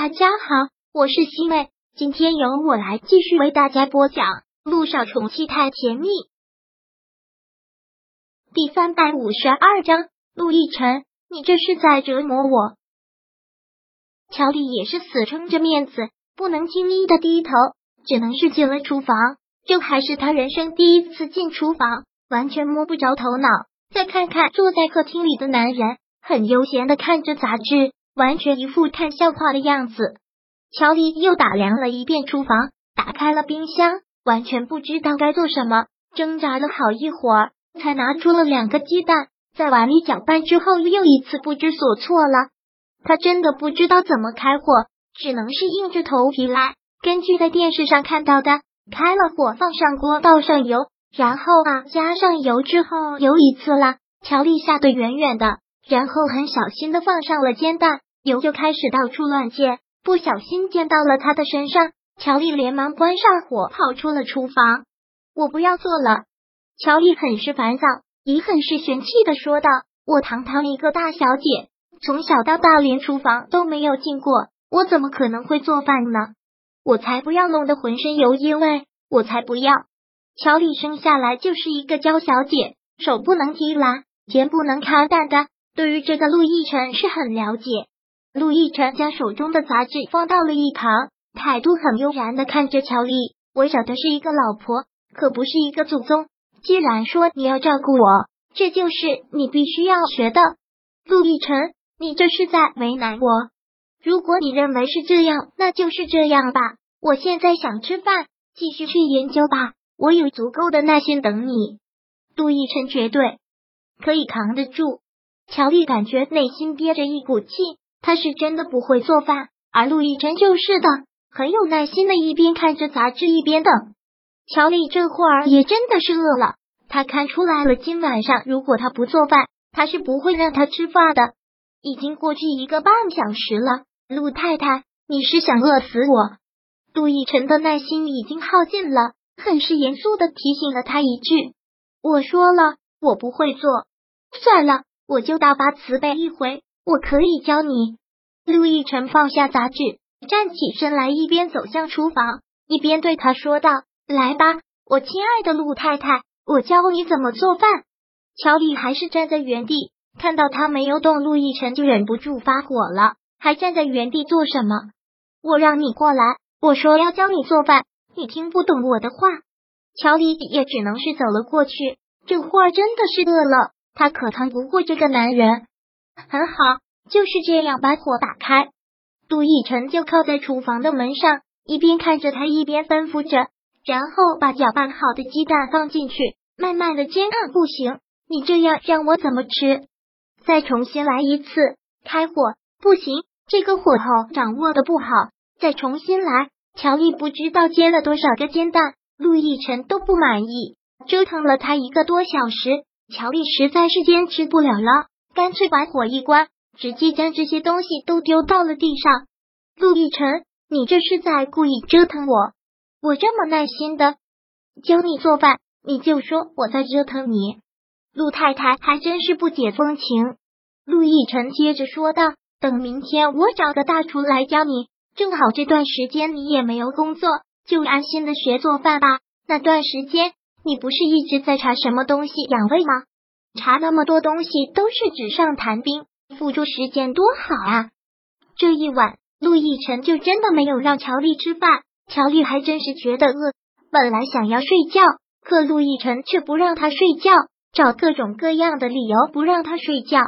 大家好，我是西妹，今天由我来继续为大家播讲《路上宠妻太甜蜜》第三百五十二章。陆亦辰，你这是在折磨我。乔丽也是死撑着面子，不能轻易的低头，只能是进了厨房。这还是他人生第一次进厨房，完全摸不着头脑。再看看坐在客厅里的男人，很悠闲的看着杂志。完全一副看笑话的样子。乔丽又打量了一遍厨房，打开了冰箱，完全不知道该做什么，挣扎了好一会儿，才拿出了两个鸡蛋，在碗里搅拌之后，又一次不知所措了。他真的不知道怎么开火，只能是硬着头皮来。根据在电视上看到的，开了火，放上锅，倒上油，然后啊，加上油之后油一次了。乔丽吓得远远的，然后很小心的放上了煎蛋。油就开始到处乱溅，不小心溅到了他的身上。乔丽连忙关上火，跑出了厨房。我不要做了。乔丽很是烦躁，也很是嫌弃的说道：“我堂堂一个大小姐，从小到大连厨房都没有进过，我怎么可能会做饭呢？我才不要弄得浑身油烟味，我才不要！乔丽生下来就是一个娇小姐，手不能提篮，肩不能扛担的。对于这个陆亦辰是很了解。”陆亦辰将手中的杂志放到了一旁，态度很悠然的看着乔丽。我找的是一个老婆，可不是一个祖宗。既然说你要照顾我，这就是你必须要学的。陆亦辰，你这是在为难我。如果你认为是这样，那就是这样吧。我现在想吃饭，继续去研究吧。我有足够的耐心等你。陆亦辰绝对可以扛得住。乔丽感觉内心憋着一股气。他是真的不会做饭，而陆亦辰就是的，很有耐心的一边看着杂志一边等。乔丽这会儿也真的是饿了，他看出来了，今晚上如果他不做饭，他是不会让他吃饭的。已经过去一个半小时了，陆太太，你是想饿死我？陆亦辰的耐心已经耗尽了，很是严肃的提醒了他一句：“我说了，我不会做，算了，我就大发慈悲一回。”我可以教你。陆亦辰放下杂志，站起身来，一边走向厨房，一边对他说道：“来吧，我亲爱的陆太太，我教你怎么做饭。”乔丽还是站在原地，看到他没有动，陆亦辰就忍不住发火了：“还站在原地做什么？我让你过来，我说要教你做饭，你听不懂我的话。”乔丽也只能是走了过去。这会儿真的是饿了，他可扛不过这个男人。很好，就是这样，把火打开。杜奕晨就靠在厨房的门上，一边看着他，一边吩咐着，然后把搅拌好的鸡蛋放进去，慢慢的煎。不行，你这样让我怎么吃？再重新来一次，开火。不行，这个火候掌握的不好。再重新来。乔丽不知道煎了多少个煎蛋，陆亦辰都不满意，折腾了他一个多小时，乔丽实在是坚持不了了。干脆把火一关，直接将这些东西都丢到了地上。陆亦辰，你这是在故意折腾我？我这么耐心的教你做饭，你就说我在折腾你？陆太太还真是不解风情。陆亦辰接着说道：“等明天我找个大厨来教你，正好这段时间你也没有工作，就安心的学做饭吧。那段时间你不是一直在查什么东西养胃吗？”查那么多东西都是纸上谈兵，付出时间多好啊！这一晚，陆亦辰就真的没有让乔丽吃饭。乔丽还真是觉得饿，本来想要睡觉，可陆亦辰却不让他睡觉，找各种各样的理由不让他睡觉。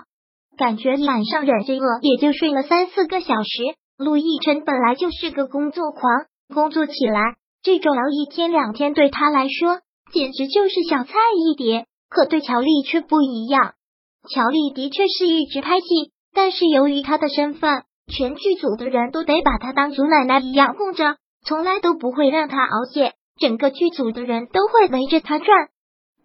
感觉晚上忍着饿也就睡了三四个小时。陆亦辰本来就是个工作狂，工作起来这种熬一天两天对他来说简直就是小菜一碟。可对乔丽却不一样，乔丽的确是一直拍戏，但是由于她的身份，全剧组的人都得把她当祖奶奶一样供着，从来都不会让她熬夜，整个剧组的人都会围着她转。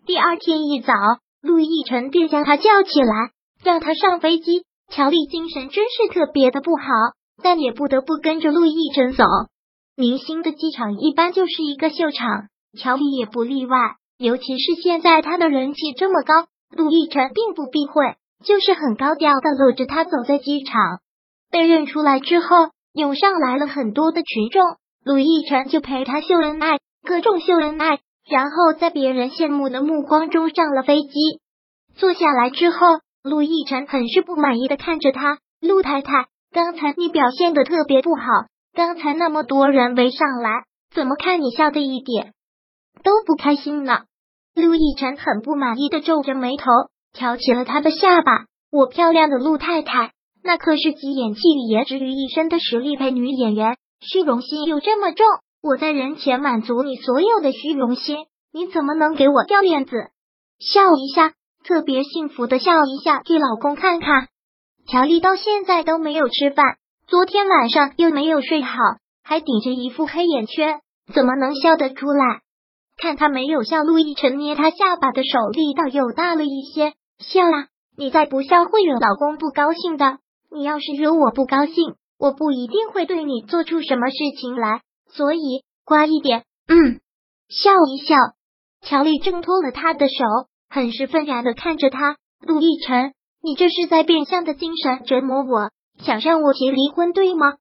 第二天一早，陆亦辰便将她叫起来，让她上飞机。乔丽精神真是特别的不好，但也不得不跟着陆亦辰走。明星的机场一般就是一个秀场，乔丽也不例外。尤其是现在他的人气这么高，陆亦辰并不避讳，就是很高调的搂着他走在机场。被认出来之后，涌上来了很多的群众。陆亦辰就陪他秀恩爱，各种秀恩爱，然后在别人羡慕的目光中上了飞机。坐下来之后，陆亦辰很是不满意的看着他，陆太太，刚才你表现的特别不好，刚才那么多人围上来，怎么看你笑的一点都不开心了？陆亦辰很不满意的皱着眉头，挑起了他的下巴。我漂亮的陆太太，那可是集演技与颜值于一身的实力派女演员。虚荣心又这么重，我在人前满足你所有的虚荣心，你怎么能给我掉面子？笑一下，特别幸福的笑一下，给老公看看。乔丽到现在都没有吃饭，昨天晚上又没有睡好，还顶着一副黑眼圈，怎么能笑得出来？看他没有笑，陆亦辰捏他下巴的手力道又大了一些。笑啦，你再不笑会惹老公不高兴的。你要是惹我不高兴。我不一定会对你做出什么事情来，所以乖一点。嗯，笑一笑。乔丽挣脱了他的手，很是愤然的看着他。陆亦辰，你这是在变相的精神折磨我，想让我提离婚，对吗？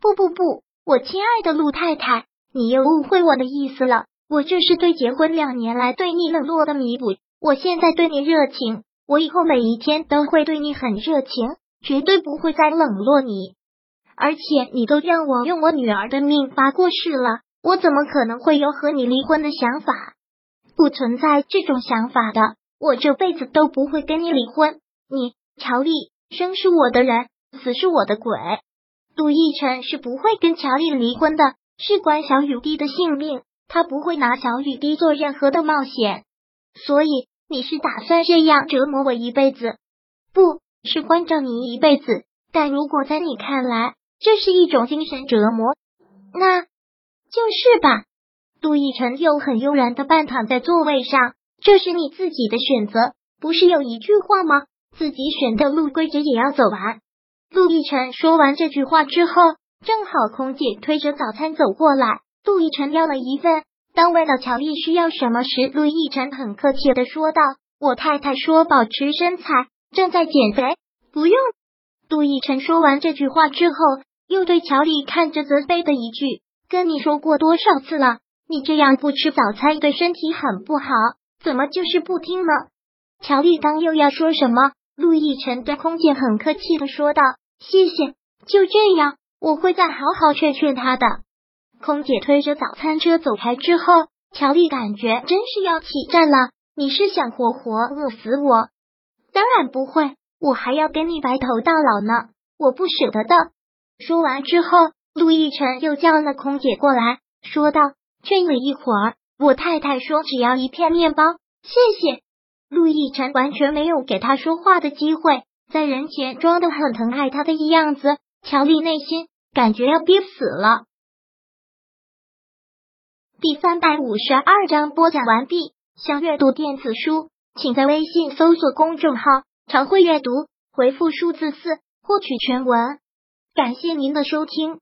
不不不，我亲爱的陆太太，你又误会我的意思了。我这是对结婚两年来对你冷落的弥补。我现在对你热情，我以后每一天都会对你很热情，绝对不会再冷落你。而且你都让我用我女儿的命发过誓了，我怎么可能会有和你离婚的想法？不存在这种想法的，我这辈子都不会跟你离婚。你乔丽，生是我的人，死是我的鬼。杜奕晨是不会跟乔丽离婚的，事关小雨滴的性命，他不会拿小雨滴做任何的冒险。所以你是打算这样折磨我一辈子？不是关照你一辈子，但如果在你看来，这是一种精神折磨，那就是吧。杜奕晨又很悠然的半躺在座位上，这是你自己的选择，不是有一句话吗？自己选的路，规则也要走完。陆亦辰说完这句话之后，正好空姐推着早餐走过来，陆亦辰要了一份。当问到乔丽需要什么时，陆亦辰很客气的说道：“我太太说保持身材，正在减肥，不用。”陆亦辰说完这句话之后。又对乔丽看着责备的一句：“跟你说过多少次了，你这样不吃早餐对身体很不好，怎么就是不听呢？”乔丽刚又要说什么，陆亦辰对空姐很客气的说道：“谢谢，就这样，我会再好好劝劝他的。”空姐推着早餐车走开之后，乔丽感觉真是要起站了。你是想活活饿死我？当然不会，我还要跟你白头到老呢，我不舍得的。说完之后，陆亦辰又叫了空姐过来，说道：“劝了一会儿，我太太说只要一片面包，谢谢。”陆亦辰完全没有给他说话的机会，在人前装的很疼爱他的样子，乔丽内心感觉要憋死了。第三百五十二章播讲完毕。想阅读电子书，请在微信搜索公众号“常会阅读”，回复数字四获取全文。感谢您的收听。